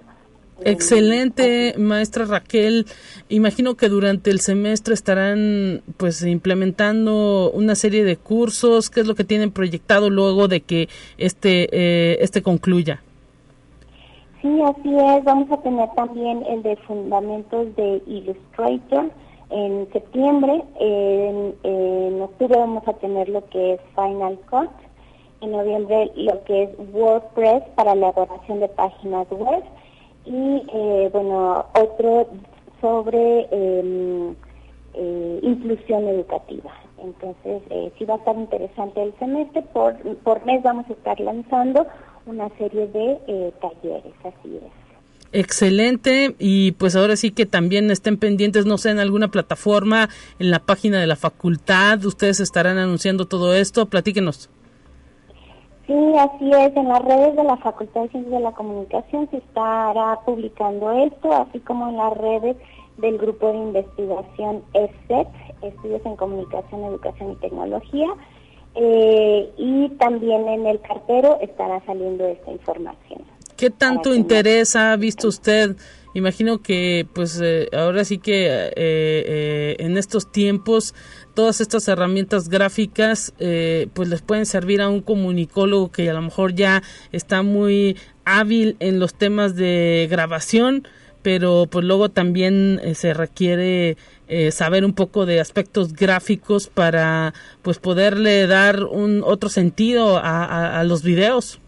Excelente, maestra Raquel. Imagino que durante el semestre estarán pues implementando una serie de cursos. ¿Qué es lo que tienen proyectado luego de que este este concluya? Sí, así es. Vamos a tener también el de fundamentos de Illustrator en septiembre. En, octubre vamos a tener lo que es Final Cut. En noviembre lo que es WordPress para la elaboración de páginas web. Y eh, bueno, otro sobre em, eh, inclusión educativa. Entonces, eh, sí va a estar interesante el semestre. Por, por mes vamos a estar lanzando una serie de eh, talleres, así es. Excelente y pues ahora sí que también estén pendientes, no sé, en alguna plataforma, en la página de la facultad, ustedes estarán anunciando todo esto, platíquenos. Sí, así es, en las redes de la Facultad de Ciencias de la Comunicación se estará publicando esto, así como en las redes del grupo de investigación ESET, Estudios en Comunicación, Educación y Tecnología, eh, y también en el cartero estará saliendo esta información. ¿Qué tanto interés ha visto usted? Imagino que pues eh, ahora sí que eh, en estos tiempos todas estas herramientas gráficas pues les pueden servir a un comunicólogo que a lo mejor ya está muy hábil en los temas de grabación, pero pues luego también se requiere eh, saber un poco de aspectos gráficos para pues poderle dar un otro sentido a, los videos.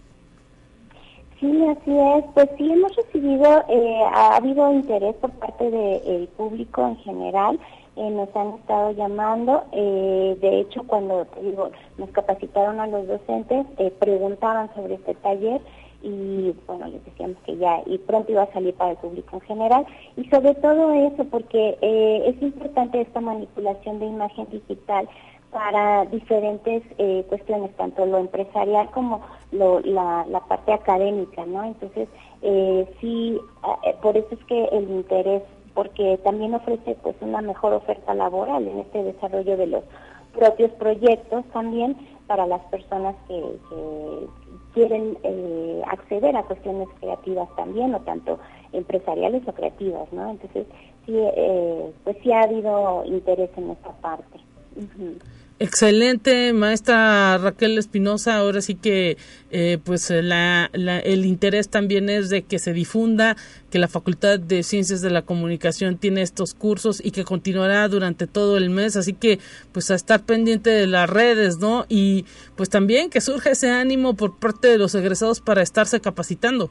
Sí, así es. Pues sí, hemos recibido, eh, ha habido interés por parte del público en general. Eh, nos han estado llamando. de hecho, cuando digo, nos capacitaron a los docentes, preguntaban sobre este taller y bueno, les decíamos que ya y pronto iba a salir para el público en general y sobre todo eso porque eh, es importante esta manipulación de imagen digital para diferentes eh, cuestiones, tanto lo empresarial como lo, la, la parte académica, ¿no? Entonces, eh, sí, eh, por eso es que el interés, porque también ofrece pues una mejor oferta laboral en este desarrollo de los propios proyectos también para las personas que, que quieren eh, acceder a cuestiones creativas también, o tanto empresariales o creativas, ¿no? Entonces, sí, eh, pues sí ha habido interés en esta parte. Excelente, maestra Raquel Espinosa. Ahora sí que, eh, pues, la, el interés también es de que se difunda que la Facultad de Ciencias de la Comunicación tiene estos cursos y que continuará durante todo el mes. Así que, pues, a estar pendiente de las redes, ¿no? Y, pues, también que surja ese ánimo por parte de los egresados para estarse capacitando.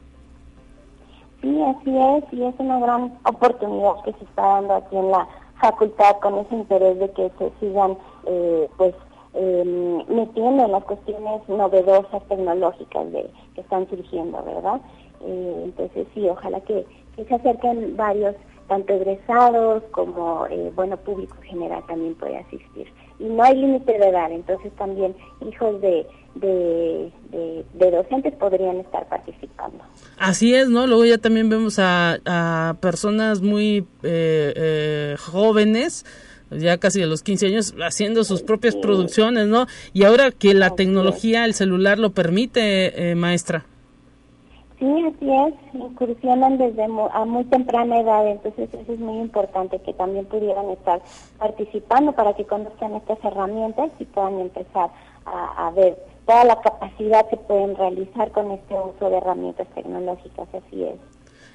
Sí, así es, y es una gran oportunidad que se está dando aquí en la facultad con ese interés de que se sigan eh, pues em, metiendo en las cuestiones novedosas tecnológicas de, que están surgiendo, ¿verdad? Eh, entonces sí, ojalá que, se acerquen varios, tanto egresados como, eh, bueno, público general también puede asistir. Y no hay límite de edad, entonces también hijos de, de, de, docentes podrían estar participando. Así es, ¿no? Luego ya también vemos a, a personas muy eh, eh, jóvenes, ya casi a los 15 años, haciendo sus propias producciones, ¿no? Y ahora que la tecnología, el celular lo permite, eh, maestra. Sí, así es, incursionan desde a muy temprana edad, entonces eso es muy importante que también pudieran estar participando para que conozcan estas herramientas y puedan empezar a, a ver toda la capacidad que pueden realizar con este uso de herramientas tecnológicas, así es.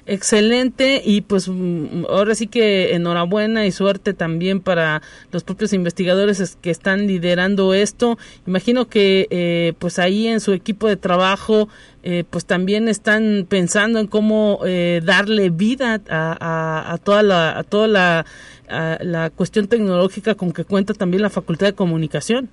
Excelente y pues mm, ahora sí que enhorabuena y suerte también para los propios investigadores que están liderando esto. Imagino que eh, pues ahí en su equipo de trabajo eh, pues también están pensando en cómo eh, darle vida a, a, toda la a toda la, la cuestión tecnológica con que cuenta también la Facultad de Comunicación.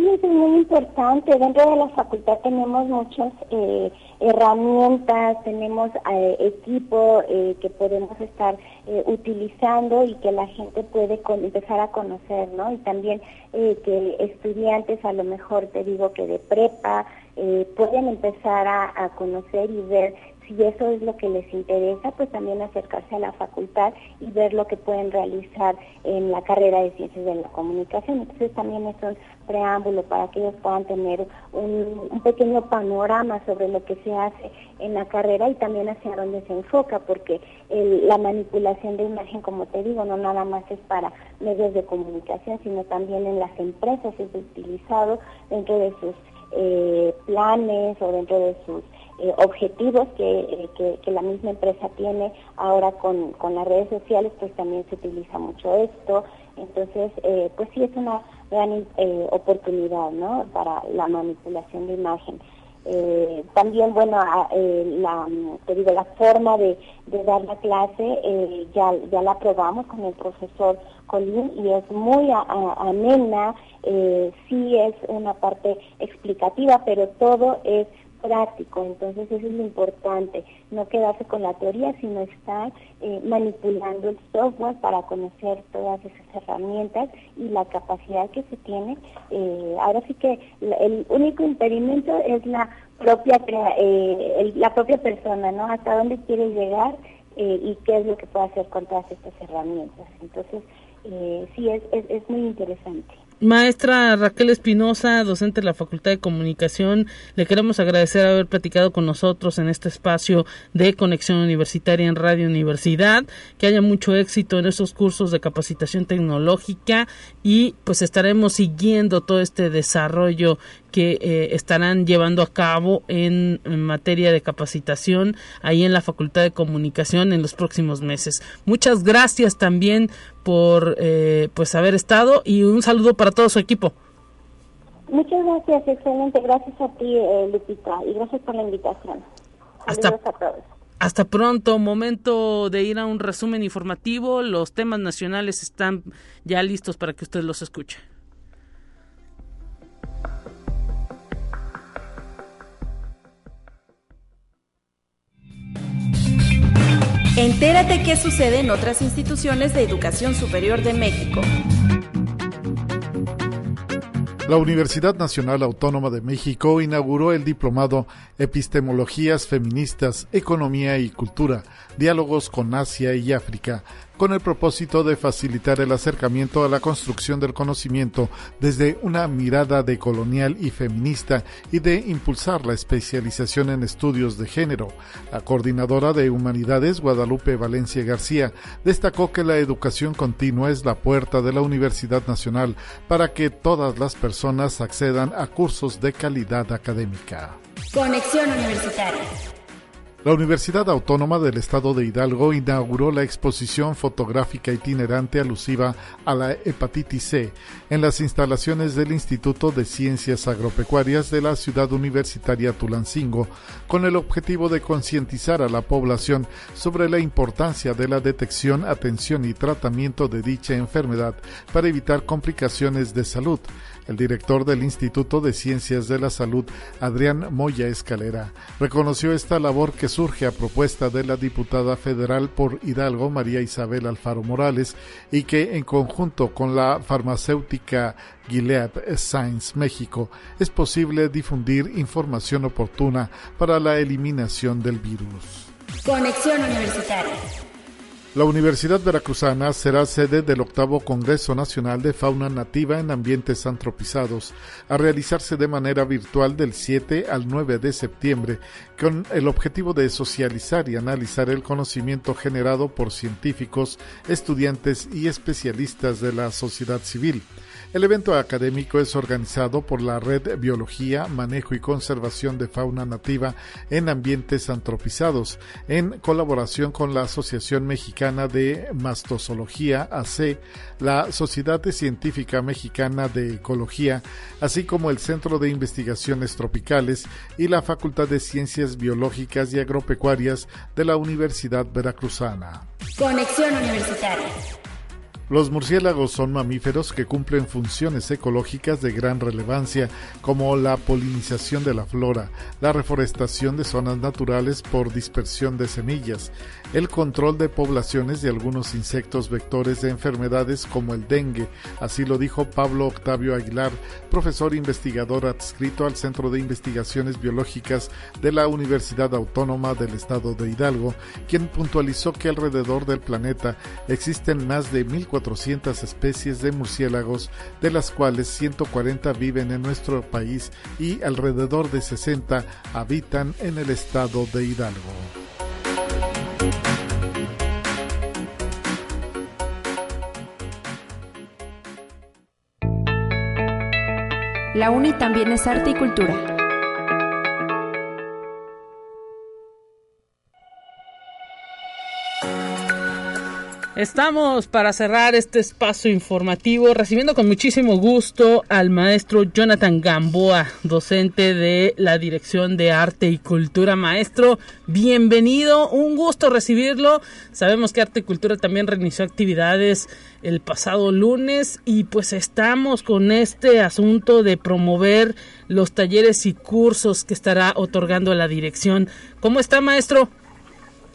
Sí, es muy importante. Dentro de la facultad tenemos muchas eh, herramientas, tenemos eh, equipo eh, que podemos estar utilizando y que la gente puede empezar a conocer, ¿no? Y también que estudiantes, a lo mejor te digo que de prepa, pueden empezar a conocer y ver si eso es lo que les interesa, pues también acercarse a la facultad y ver lo que pueden realizar en la carrera de Ciencias de la Comunicación. Entonces también es un preámbulo para que ellos puedan tener un, pequeño panorama sobre lo que se hace en la carrera y también hacia dónde se enfoca, porque la manipulación de imagen, como te digo, no nada más es para medios de comunicación, sino también en las empresas es utilizado dentro de sus eh, planes o dentro de sus eh, objetivos eh, que, que, la misma empresa tiene ahora con, con, las redes sociales, pues también se utiliza mucho esto. Entonces, eh, pues sí es una gran oportunidad, ¿no? Para la manipulación de imagen. también, bueno, la, te digo, la forma de, de dar la clase ya, ya la probamos con el profesor Colín y es muy amena, sí es una parte explicativa, pero todo es práctico, entonces eso es lo importante, no quedarse con la teoría, sino estar eh, manipulando el software para conocer todas esas herramientas y la capacidad que se tiene. Eh, ahora sí que el único impedimento es la propia eh, la propia persona, ¿no? Hasta dónde quiere llegar y qué es lo que puede hacer con todas estas herramientas. Entonces, sí, es, es, es muy interesante. Maestra Raquel Espinosa, docente de la Facultad de Comunicación, le queremos agradecer haber platicado con nosotros en este espacio de conexión universitaria en Radio Universidad, que haya mucho éxito en estos cursos de capacitación tecnológica y pues estaremos siguiendo todo este desarrollo que eh, estarán llevando a cabo en, materia de capacitación ahí en la Facultad de Comunicación en los próximos meses. Muchas gracias también por eh, pues haber estado y un saludo para todo su equipo. Muchas gracias, excelente. Gracias a ti, eh, Lupita, y gracias por la invitación. Hasta, a todos. Hasta pronto, momento de ir a un resumen informativo. Los temas nacionales están ya listos para que usted los escuche. Entérate qué sucede en otras instituciones de educación superior de México. La Universidad Nacional Autónoma de México inauguró el diplomado Epistemologías Feministas, Economía y Cultura, Diálogos con Asia y África, con el propósito de facilitar el acercamiento a la construcción del conocimiento desde una mirada decolonial y feminista y de impulsar la especialización en estudios de género. La coordinadora de Humanidades, Guadalupe Valencia García, destacó que la educación continua es la puerta de la Universidad Nacional para que todas las personas accedan a cursos de calidad académica. Conexión Universitaria. La Universidad Autónoma del Estado de Hidalgo inauguró la exposición fotográfica itinerante alusiva a la hepatitis C en las instalaciones del Instituto de Ciencias Agropecuarias de la ciudad universitaria Tulancingo, con el objetivo de concientizar a la población sobre la importancia de la detección, atención y tratamiento de dicha enfermedad para evitar complicaciones de salud. El director del Instituto de Ciencias de la Salud, Adrián Moya Escalera, reconoció esta labor que surge a propuesta de la diputada federal por Hidalgo, María Isabel Alfaro Morales, y que en conjunto con la farmacéutica Gilead Science México es posible difundir información oportuna para la eliminación del virus. Conexión Universitaria. La Universidad Veracruzana será sede del octavo Congreso Nacional de Fauna Nativa en Ambientes Antropizados, a realizarse de manera virtual del 7 al 9 de septiembre, con el objetivo de socializar y analizar el conocimiento generado por científicos, estudiantes y especialistas de la sociedad civil. El evento académico es organizado por la Red Biología, Manejo y Conservación de Fauna Nativa en Ambientes Antropizados, en colaboración con la Asociación Mexicana de Mastozoología, AC, la Sociedad Científica Mexicana de Ecología, así como el Centro de Investigaciones Tropicales y la Facultad de Ciencias Biológicas y Agropecuarias de la Universidad Veracruzana. Conexión Universitaria. Los murciélagos son mamíferos que cumplen funciones ecológicas de gran relevancia, como la polinización de la flora, la reforestación de zonas naturales por dispersión de semillas, el control de poblaciones de algunos insectos vectores de enfermedades como el dengue, así lo dijo Pablo Octavio Aguilar, profesor investigador adscrito al Centro de Investigaciones Biológicas de la Universidad Autónoma del Estado de Hidalgo, quien puntualizó que alrededor del planeta existen más de 1.400 400 especies de murciélagos, de las cuales 140 viven en nuestro país y alrededor de 60 habitan en el estado de Hidalgo. La UNI también es arte y cultura. Estamos para cerrar este espacio informativo recibiendo con muchísimo gusto al maestro Jonathan Gamboa, docente de la Dirección de Arte y Cultura. Maestro, bienvenido, un gusto recibirlo. Sabemos que Arte y Cultura también reinició actividades el pasado lunes y pues estamos con este asunto de promover los talleres y cursos que estará otorgando la dirección. ¿Cómo está, maestro?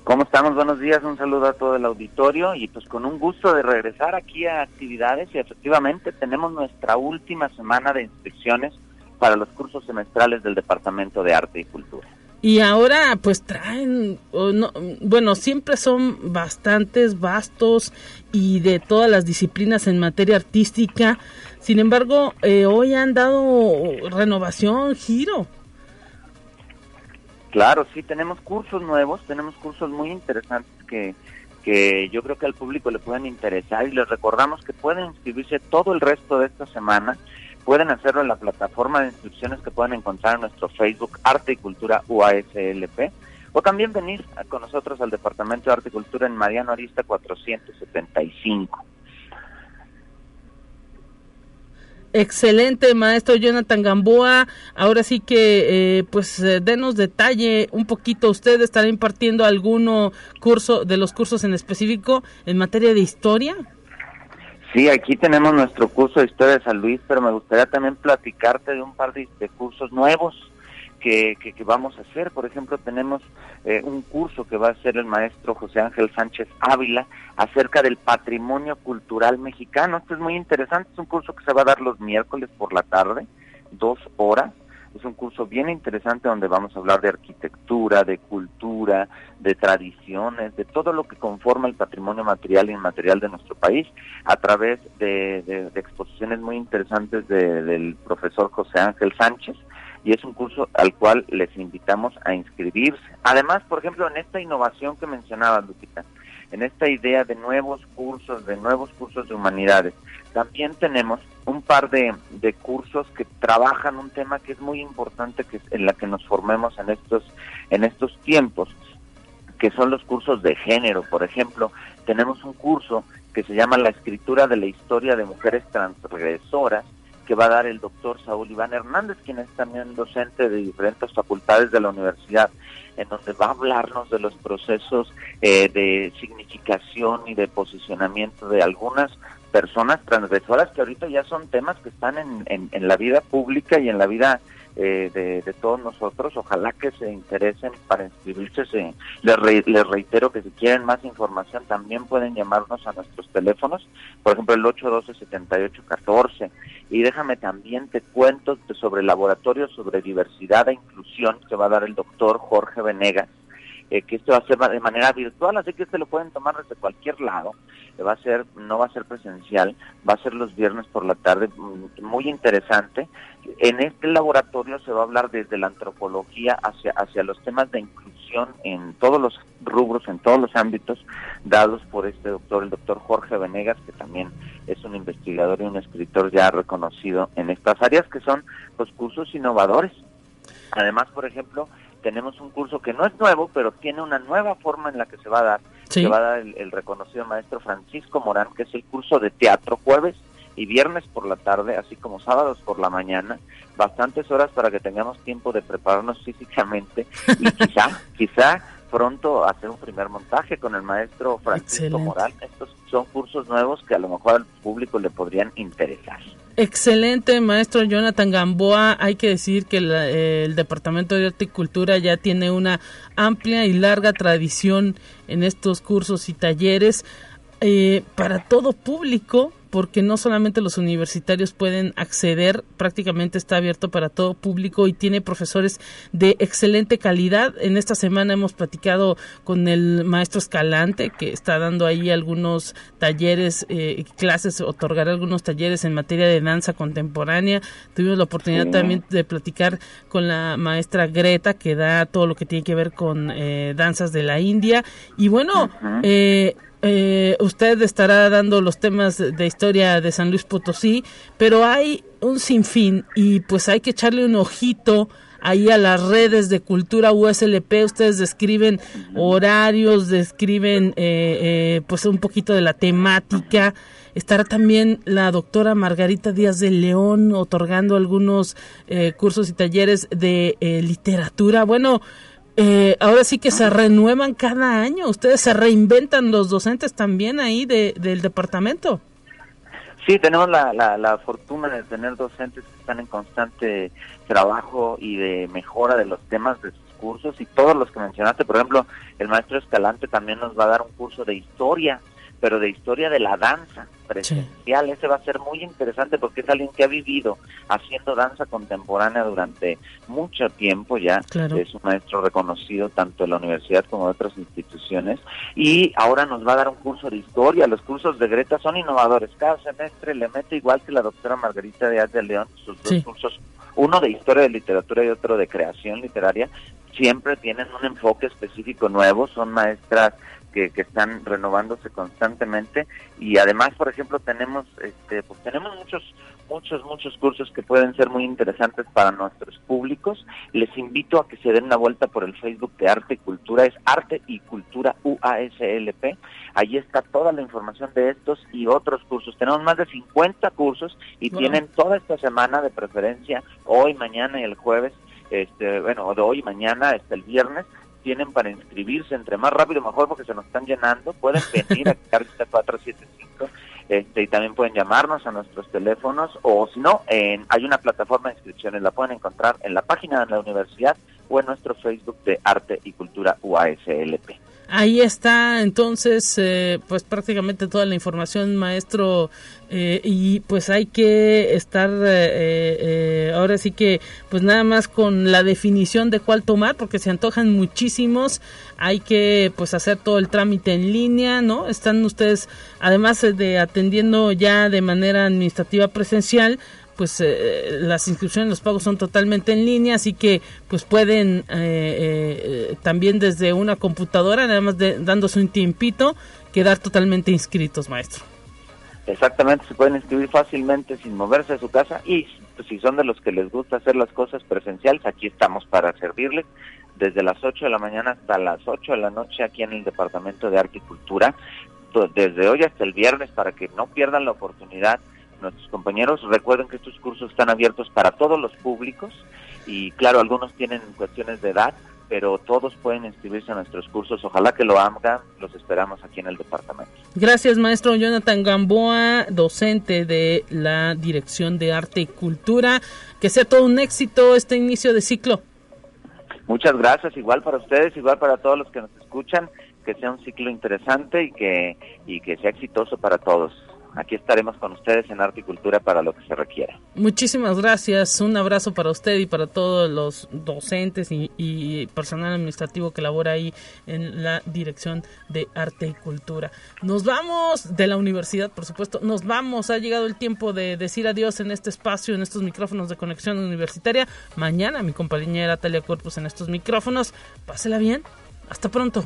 ¿Cómo estamos? Buenos días, un saludo a todo el auditorio y pues con un gusto de regresar aquí a actividades y efectivamente tenemos nuestra última semana de inspecciones para los cursos semestrales del Departamento de Arte y Cultura. Y ahora pues traen, bueno, siempre son bastantes vastos y de todas las disciplinas en materia artística. Sin embargo, eh, hoy han dado renovación, giro. Claro, sí, tenemos cursos nuevos, tenemos cursos muy interesantes que, que yo creo que al público le pueden interesar y les recordamos que pueden inscribirse todo el resto de esta semana. Pueden hacerlo en la plataforma de inscripciones que pueden encontrar en nuestro Facebook Arte y Cultura UASLP o también venir con nosotros al Departamento de Arte y Cultura en Mariano Arista 475. Excelente, maestro Jonathan Gamboa. Ahora sí que, eh, pues, eh, denos detalle un poquito. ¿Usted estará impartiendo alguno curso de los cursos en específico en materia de historia? Sí, aquí tenemos nuestro curso de Historia de San Luis, pero me gustaría también platicarte de un par de cursos nuevos que, vamos a hacer. Por ejemplo, tenemos eh, un curso que va a hacer el maestro José Ángel Sánchez Ávila acerca del patrimonio cultural mexicano. Esto es muy interesante, es un curso que se va a dar los miércoles por la tarde, dos horas. Es un curso bien interesante donde vamos a hablar de arquitectura, de cultura, de tradiciones, de todo lo que conforma el patrimonio material e inmaterial de nuestro país a través de, exposiciones muy interesantes del profesor José Ángel Sánchez y es un curso al cual les invitamos a inscribirse. Además, por ejemplo, en esta innovación que mencionaba Lupita, en esta idea de nuevos cursos, de nuevos cursos de humanidades, también tenemos un par de, cursos que trabajan un tema que es muy importante que en la que nos formemos en estos en estos tiempos que son los cursos de género por ejemplo tenemos un curso que se llama la escritura de la historia de mujeres transgresoras que va a dar el doctor Saúl Iván Hernández, quien es también docente de diferentes facultades de la universidad, en donde va a hablarnos de los procesos eh, de significación y de posicionamiento de algunas personas transgresoras que ahorita ya son temas que están en, en la vida pública y en la vida eh, de, todos nosotros. Ojalá que se interesen para inscribirse. Se, les, les, reitero que si quieren más información también pueden llamarnos a nuestros teléfonos, por ejemplo el 812-7814. Y déjame también te cuento sobre el laboratorio sobre diversidad e inclusión que va a dar el doctor Jorge Venegas eh, que esto va a ser de manera virtual, así que este lo pueden tomar desde cualquier lado. Va a ser, no va a ser presencial, va a ser los viernes por la tarde, mm, muy interesante. En este laboratorio se va a hablar desde la antropología hacia, hacia los temas de inclusión en todos los rubros, en todos los ámbitos, dados por este doctor, el doctor Jorge Venegas, que también es un investigador y un escritor ya reconocido en estas áreas, que son los cursos innovadores. Además, por ejemplo, tenemos un curso que no es nuevo, pero tiene una nueva forma en la que se va a dar. Se va a dar el, el, reconocido maestro Francisco Morán, que es el curso de teatro jueves y viernes por la tarde, así como sábados por la mañana, bastantes horas para que tengamos tiempo de prepararnos físicamente y quizá, quizá pronto hacer un primer montaje con el maestro Francisco Morán. Estos son cursos nuevos que a lo mejor al público le podrían interesar. Excelente, maestro Jonathan Gamboa. Hay que decir que el Departamento de Horticultura ya tiene una amplia y larga tradición en estos cursos y talleres eh, para todo público porque no solamente los universitarios pueden acceder, prácticamente está abierto para todo público y tiene profesores de excelente calidad. En esta semana hemos platicado con el maestro Escalante, que está dando ahí algunos talleres, eh, clases, otorgar algunos talleres en materia de danza contemporánea. Tuvimos la oportunidad también de platicar con la maestra Greta, que da todo lo que tiene que ver con eh, danzas de la India. Y bueno, eh, eh, usted estará dando los temas de historia de San Luis Potosí, pero hay un sinfín y pues hay que echarle un ojito ahí a las redes de cultura USLP. Ustedes describen horarios, describen eh, eh, pues un poquito de la temática. Estará también la doctora Margarita Díaz de León otorgando algunos eh, cursos y talleres de eh, literatura. Bueno, eh, ahora sí que se renuevan cada año. Ustedes se reinventan los docentes también ahí de, del departamento. Sí, tenemos la, la, la, fortuna de tener docentes que están en constante trabajo y de mejora de los temas de sus cursos y todos los que mencionaste, por ejemplo, el maestro Escalante también nos va a dar un curso de historia pero de historia de la danza presencial. Sí. Ese va a ser muy interesante porque es alguien que ha vivido haciendo danza contemporánea durante mucho tiempo ya. Claro. Es un maestro reconocido tanto en la universidad como en otras instituciones. Y ahora nos va a dar un curso de historia. Los cursos de Greta son innovadores. Cada semestre le mete igual que la doctora Margarita Díaz de León sus dos Sí. cursos, uno de historia de literatura y otro de creación literaria. Siempre tienen un enfoque específico nuevo. Son maestras que, que, están renovándose constantemente. Y además por ejemplo tenemos este pues tenemos muchos muchos muchos cursos que pueden ser muy interesantes para nuestros públicos. Les invito a que se den una vuelta por el Facebook de Arte y Cultura. Es Arte y Cultura UASLP ahí está toda la información de estos y otros cursos. Tenemos más de 50 cursos y tienen toda esta semana de preferencia hoy mañana y el jueves. Este bueno de hoy mañana hasta el viernes tienen para inscribirse, entre más rápido mejor porque se nos están llenando, pueden venir a Carlista 475 este, y también pueden llamarnos a nuestros teléfonos o si no, en, hay una plataforma de inscripciones, la pueden encontrar en la página de la universidad o en nuestro Facebook de Arte y Cultura UASLP. Ahí está entonces eh, pues prácticamente toda la información maestro eh, y pues hay que estar eh, eh, ahora sí que pues nada más con la definición de cuál tomar porque se antojan muchísimos. Hay que pues hacer todo el trámite en línea no están ustedes además de atendiendo ya de manera administrativa presencial pues eh, las inscripciones, los pagos son totalmente en línea, así que pues pueden eh, eh, también desde una computadora, nada más de, dándose un tiempito, quedar totalmente inscritos, maestro. Exactamente, se pueden inscribir fácilmente sin moverse de su casa y pues, si son de los que les gusta hacer las cosas presenciales, aquí estamos para servirles desde las 8 de la mañana hasta las 8 de la noche aquí en el Departamento de Arte y Cultura, desde hoy hasta el viernes para que no pierdan la oportunidad nuestros compañeros. Recuerden que estos cursos están abiertos para todos los públicos y claro, algunos tienen cuestiones de edad, pero todos pueden inscribirse a nuestros cursos. Ojalá que lo hagan, los esperamos aquí en el departamento. Gracias, maestro Jonathan Gamboa, docente de la Dirección de Arte y Cultura. Que sea todo un éxito este inicio de ciclo. Muchas gracias, igual para ustedes, igual para todos los que nos escuchan, que sea un ciclo interesante y que, y que sea exitoso para todos. Aquí estaremos con ustedes en Arte y Cultura para lo que se requiera. Muchísimas gracias, un abrazo para usted y para todos los docentes y, personal administrativo que labora ahí en la Dirección de Arte y Cultura. Nos vamos de la universidad, por supuesto, nos vamos, ha llegado el tiempo de decir adiós en este espacio, en estos micrófonos de conexión universitaria. Mañana mi compañera Talia Corpus en estos micrófonos. Pásela bien, hasta pronto.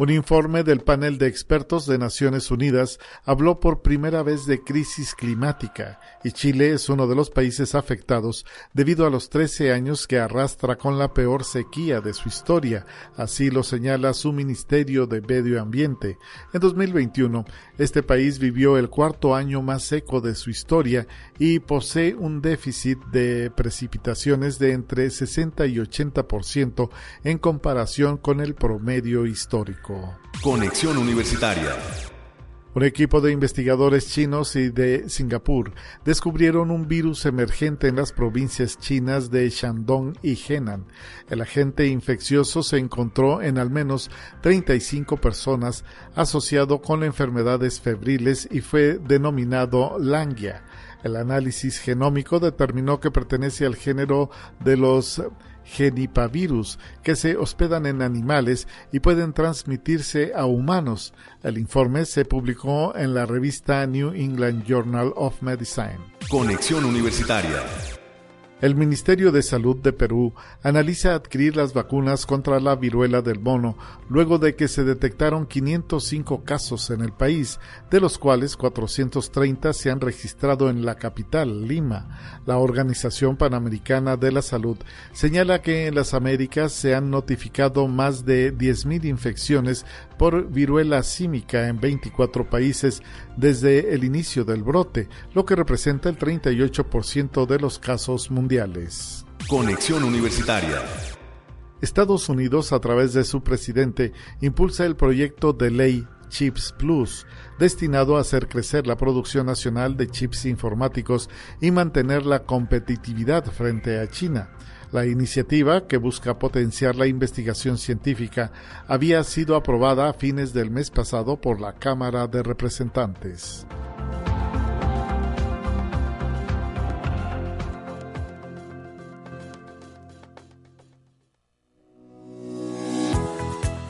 Un informe del panel de expertos de Naciones Unidas habló por primera vez de crisis climática y Chile es uno de los países afectados debido a los 13 años que arrastra con la peor sequía de su historia, así lo señala su Ministerio de Medio Ambiente. En 2021, este país vivió el cuarto año más seco de su historia y posee un déficit de precipitaciones de entre 60 y 80% en comparación con el promedio histórico. Conexión Universitaria. Un equipo de investigadores chinos y de Singapur descubrieron un virus emergente en las provincias chinas de Shandong y Henan. El agente infeccioso se encontró en al menos 35 personas asociado con enfermedades febriles y fue denominado Langia. El análisis genómico determinó que pertenece al género de los genipavirus que se hospedan en animales y pueden transmitirse a humanos. El informe se publicó en la revista New England Journal of Medicine. Conexión Universitaria. El Ministerio de Salud de Perú analiza adquirir las vacunas contra la viruela del mono luego de que se detectaron 505 casos en el país, de los cuales 430 se han registrado en la capital, Lima. La Organización Panamericana de la Salud señala que en las Américas se han notificado más de 10.000 infecciones por viruela símica en 24 países desde el inicio del brote, lo que representa el 38% de los casos mundiales. Conexión Universitaria. Estados Unidos, a través de su presidente, impulsa el proyecto de ley Chips Plus, destinado a hacer crecer la producción nacional de chips informáticos y mantener la competitividad frente a China. La iniciativa, que busca potenciar la investigación científica, había sido aprobada a fines del mes pasado por la Cámara de Representantes.